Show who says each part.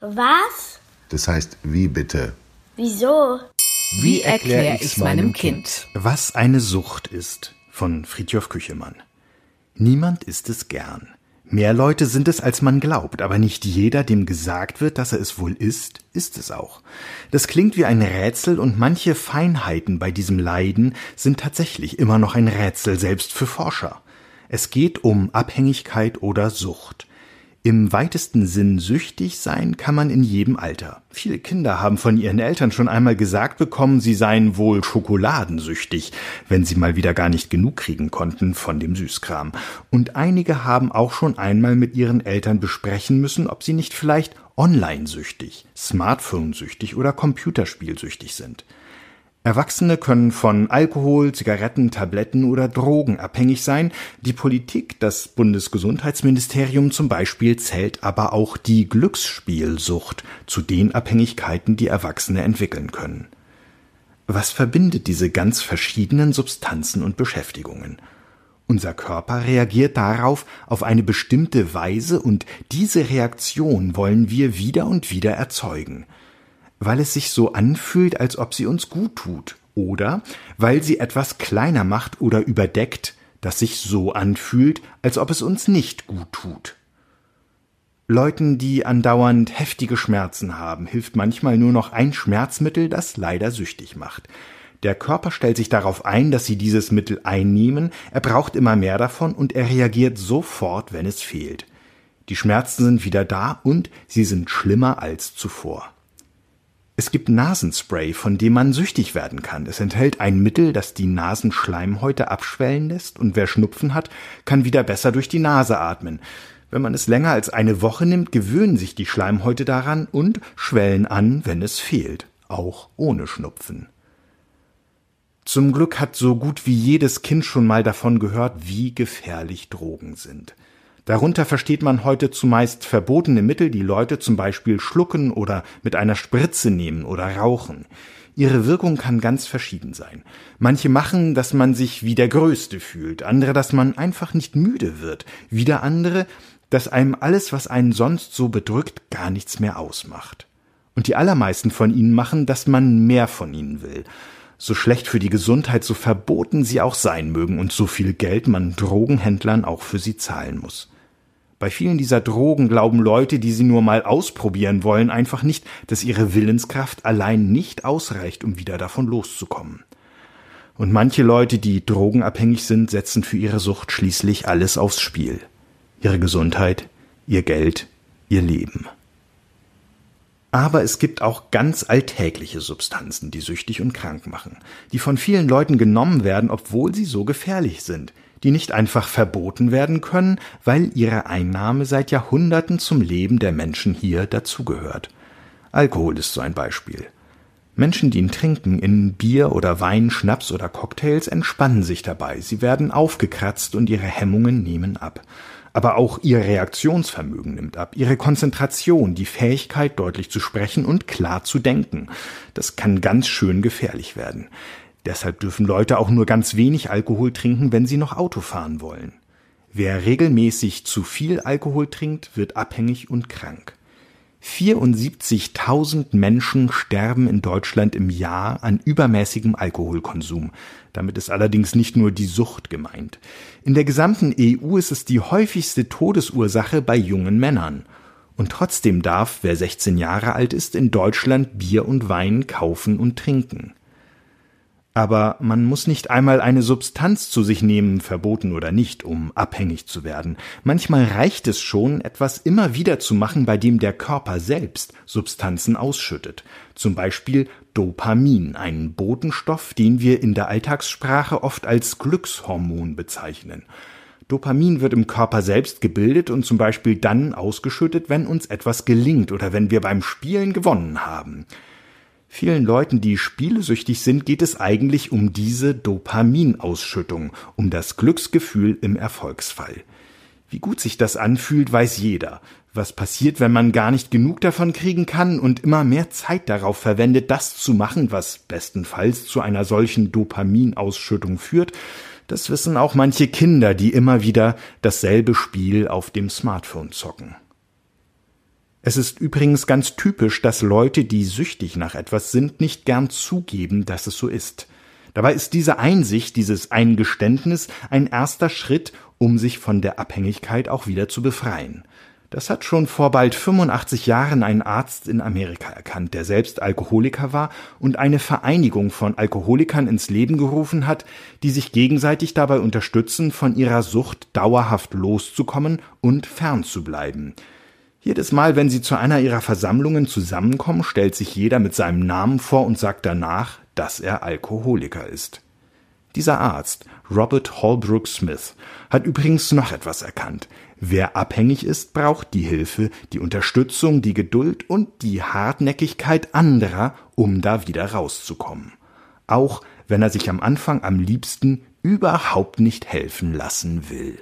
Speaker 1: Was?
Speaker 2: Das heißt, wie bitte?
Speaker 1: Wieso?
Speaker 3: Wie erkläre ich's meinem Kind?
Speaker 4: Was eine Sucht ist von Friedhof Küchemann. Niemand ist es gern. Mehr Leute sind es, als man glaubt, aber nicht jeder, dem gesagt wird, dass er es wohl ist, ist es auch. Das klingt wie ein Rätsel und manche Feinheiten bei diesem Leiden sind tatsächlich immer noch ein Rätsel, selbst für Forscher. Es geht um Abhängigkeit oder Sucht. Im weitesten Sinn süchtig sein kann man in jedem Alter. Viele Kinder haben von ihren Eltern schon einmal gesagt bekommen, sie seien wohl schokoladensüchtig, wenn sie mal wieder gar nicht genug kriegen konnten von dem Süßkram. Und einige haben auch schon einmal mit ihren Eltern besprechen müssen, ob sie nicht vielleicht online-süchtig, Smartphone-süchtig oder Computerspielsüchtig sind. Erwachsene können von Alkohol, Zigaretten, Tabletten oder Drogen abhängig sein. Die Politik, das Bundesgesundheitsministerium zum Beispiel, zählt aber auch die Glücksspielsucht zu den Abhängigkeiten, die Erwachsene entwickeln können. Was verbindet diese ganz verschiedenen Substanzen und Beschäftigungen? Unser Körper reagiert darauf auf eine bestimmte Weise und diese Reaktion wollen wir wieder und wieder erzeugen weil es sich so anfühlt, als ob sie uns gut tut, oder weil sie etwas kleiner macht oder überdeckt, das sich so anfühlt, als ob es uns nicht gut tut. Leuten, die andauernd heftige Schmerzen haben, hilft manchmal nur noch ein Schmerzmittel, das leider süchtig macht. Der Körper stellt sich darauf ein, dass sie dieses Mittel einnehmen, er braucht immer mehr davon und er reagiert sofort, wenn es fehlt. Die Schmerzen sind wieder da und sie sind schlimmer als zuvor. Es gibt Nasenspray, von dem man süchtig werden kann. Es enthält ein Mittel, das die Nasenschleimhäute abschwellen lässt und wer Schnupfen hat, kann wieder besser durch die Nase atmen. Wenn man es länger als eine Woche nimmt, gewöhnen sich die Schleimhäute daran und schwellen an, wenn es fehlt, auch ohne Schnupfen. Zum Glück hat so gut wie jedes Kind schon mal davon gehört, wie gefährlich Drogen sind. Darunter versteht man heute zumeist verbotene Mittel, die Leute zum Beispiel schlucken oder mit einer Spritze nehmen oder rauchen. Ihre Wirkung kann ganz verschieden sein. Manche machen, dass man sich wie der Größte fühlt, andere, dass man einfach nicht müde wird, wieder andere, dass einem alles, was einen sonst so bedrückt, gar nichts mehr ausmacht. Und die allermeisten von ihnen machen, dass man mehr von ihnen will. So schlecht für die Gesundheit, so verboten sie auch sein mögen und so viel Geld man Drogenhändlern auch für sie zahlen muss. Bei vielen dieser Drogen glauben Leute, die sie nur mal ausprobieren wollen, einfach nicht, dass ihre Willenskraft allein nicht ausreicht, um wieder davon loszukommen. Und manche Leute, die drogenabhängig sind, setzen für ihre Sucht schließlich alles aufs Spiel. Ihre Gesundheit, ihr Geld, ihr Leben. Aber es gibt auch ganz alltägliche Substanzen, die süchtig und krank machen, die von vielen Leuten genommen werden, obwohl sie so gefährlich sind, die nicht einfach verboten werden können, weil ihre Einnahme seit Jahrhunderten zum Leben der Menschen hier dazugehört. Alkohol ist so ein Beispiel. Menschen, die ihn trinken, in Bier oder Wein, Schnaps oder Cocktails, entspannen sich dabei, sie werden aufgekratzt und ihre Hemmungen nehmen ab. Aber auch ihr Reaktionsvermögen nimmt ab, ihre Konzentration, die Fähigkeit, deutlich zu sprechen und klar zu denken. Das kann ganz schön gefährlich werden. Deshalb dürfen Leute auch nur ganz wenig Alkohol trinken, wenn sie noch Auto fahren wollen. Wer regelmäßig zu viel Alkohol trinkt, wird abhängig und krank. 74.000 Menschen sterben in Deutschland im Jahr an übermäßigem Alkoholkonsum. Damit ist allerdings nicht nur die Sucht gemeint. In der gesamten EU ist es die häufigste Todesursache bei jungen Männern. Und trotzdem darf, wer 16 Jahre alt ist, in Deutschland Bier und Wein kaufen und trinken. Aber man muss nicht einmal eine Substanz zu sich nehmen, verboten oder nicht, um abhängig zu werden. Manchmal reicht es schon, etwas immer wieder zu machen, bei dem der Körper selbst Substanzen ausschüttet. Zum Beispiel Dopamin, einen Botenstoff, den wir in der Alltagssprache oft als Glückshormon bezeichnen. Dopamin wird im Körper selbst gebildet und zum Beispiel dann ausgeschüttet, wenn uns etwas gelingt oder wenn wir beim Spielen gewonnen haben. Vielen Leuten, die spielesüchtig sind, geht es eigentlich um diese Dopaminausschüttung, um das Glücksgefühl im Erfolgsfall. Wie gut sich das anfühlt, weiß jeder. Was passiert, wenn man gar nicht genug davon kriegen kann und immer mehr Zeit darauf verwendet, das zu machen, was bestenfalls zu einer solchen Dopaminausschüttung führt, das wissen auch manche Kinder, die immer wieder dasselbe Spiel auf dem Smartphone zocken. Es ist übrigens ganz typisch, dass Leute, die süchtig nach etwas sind, nicht gern zugeben, dass es so ist. Dabei ist diese Einsicht, dieses Eingeständnis ein erster Schritt, um sich von der Abhängigkeit auch wieder zu befreien. Das hat schon vor bald 85 Jahren ein Arzt in Amerika erkannt, der selbst Alkoholiker war und eine Vereinigung von Alkoholikern ins Leben gerufen hat, die sich gegenseitig dabei unterstützen, von ihrer Sucht dauerhaft loszukommen und fernzubleiben. Jedes Mal, wenn sie zu einer ihrer Versammlungen zusammenkommen, stellt sich jeder mit seinem Namen vor und sagt danach, dass er Alkoholiker ist. Dieser Arzt, Robert Holbrook Smith, hat übrigens noch etwas erkannt. Wer abhängig ist, braucht die Hilfe, die Unterstützung, die Geduld und die Hartnäckigkeit anderer, um da wieder rauszukommen. Auch wenn er sich am Anfang am liebsten überhaupt nicht helfen lassen will.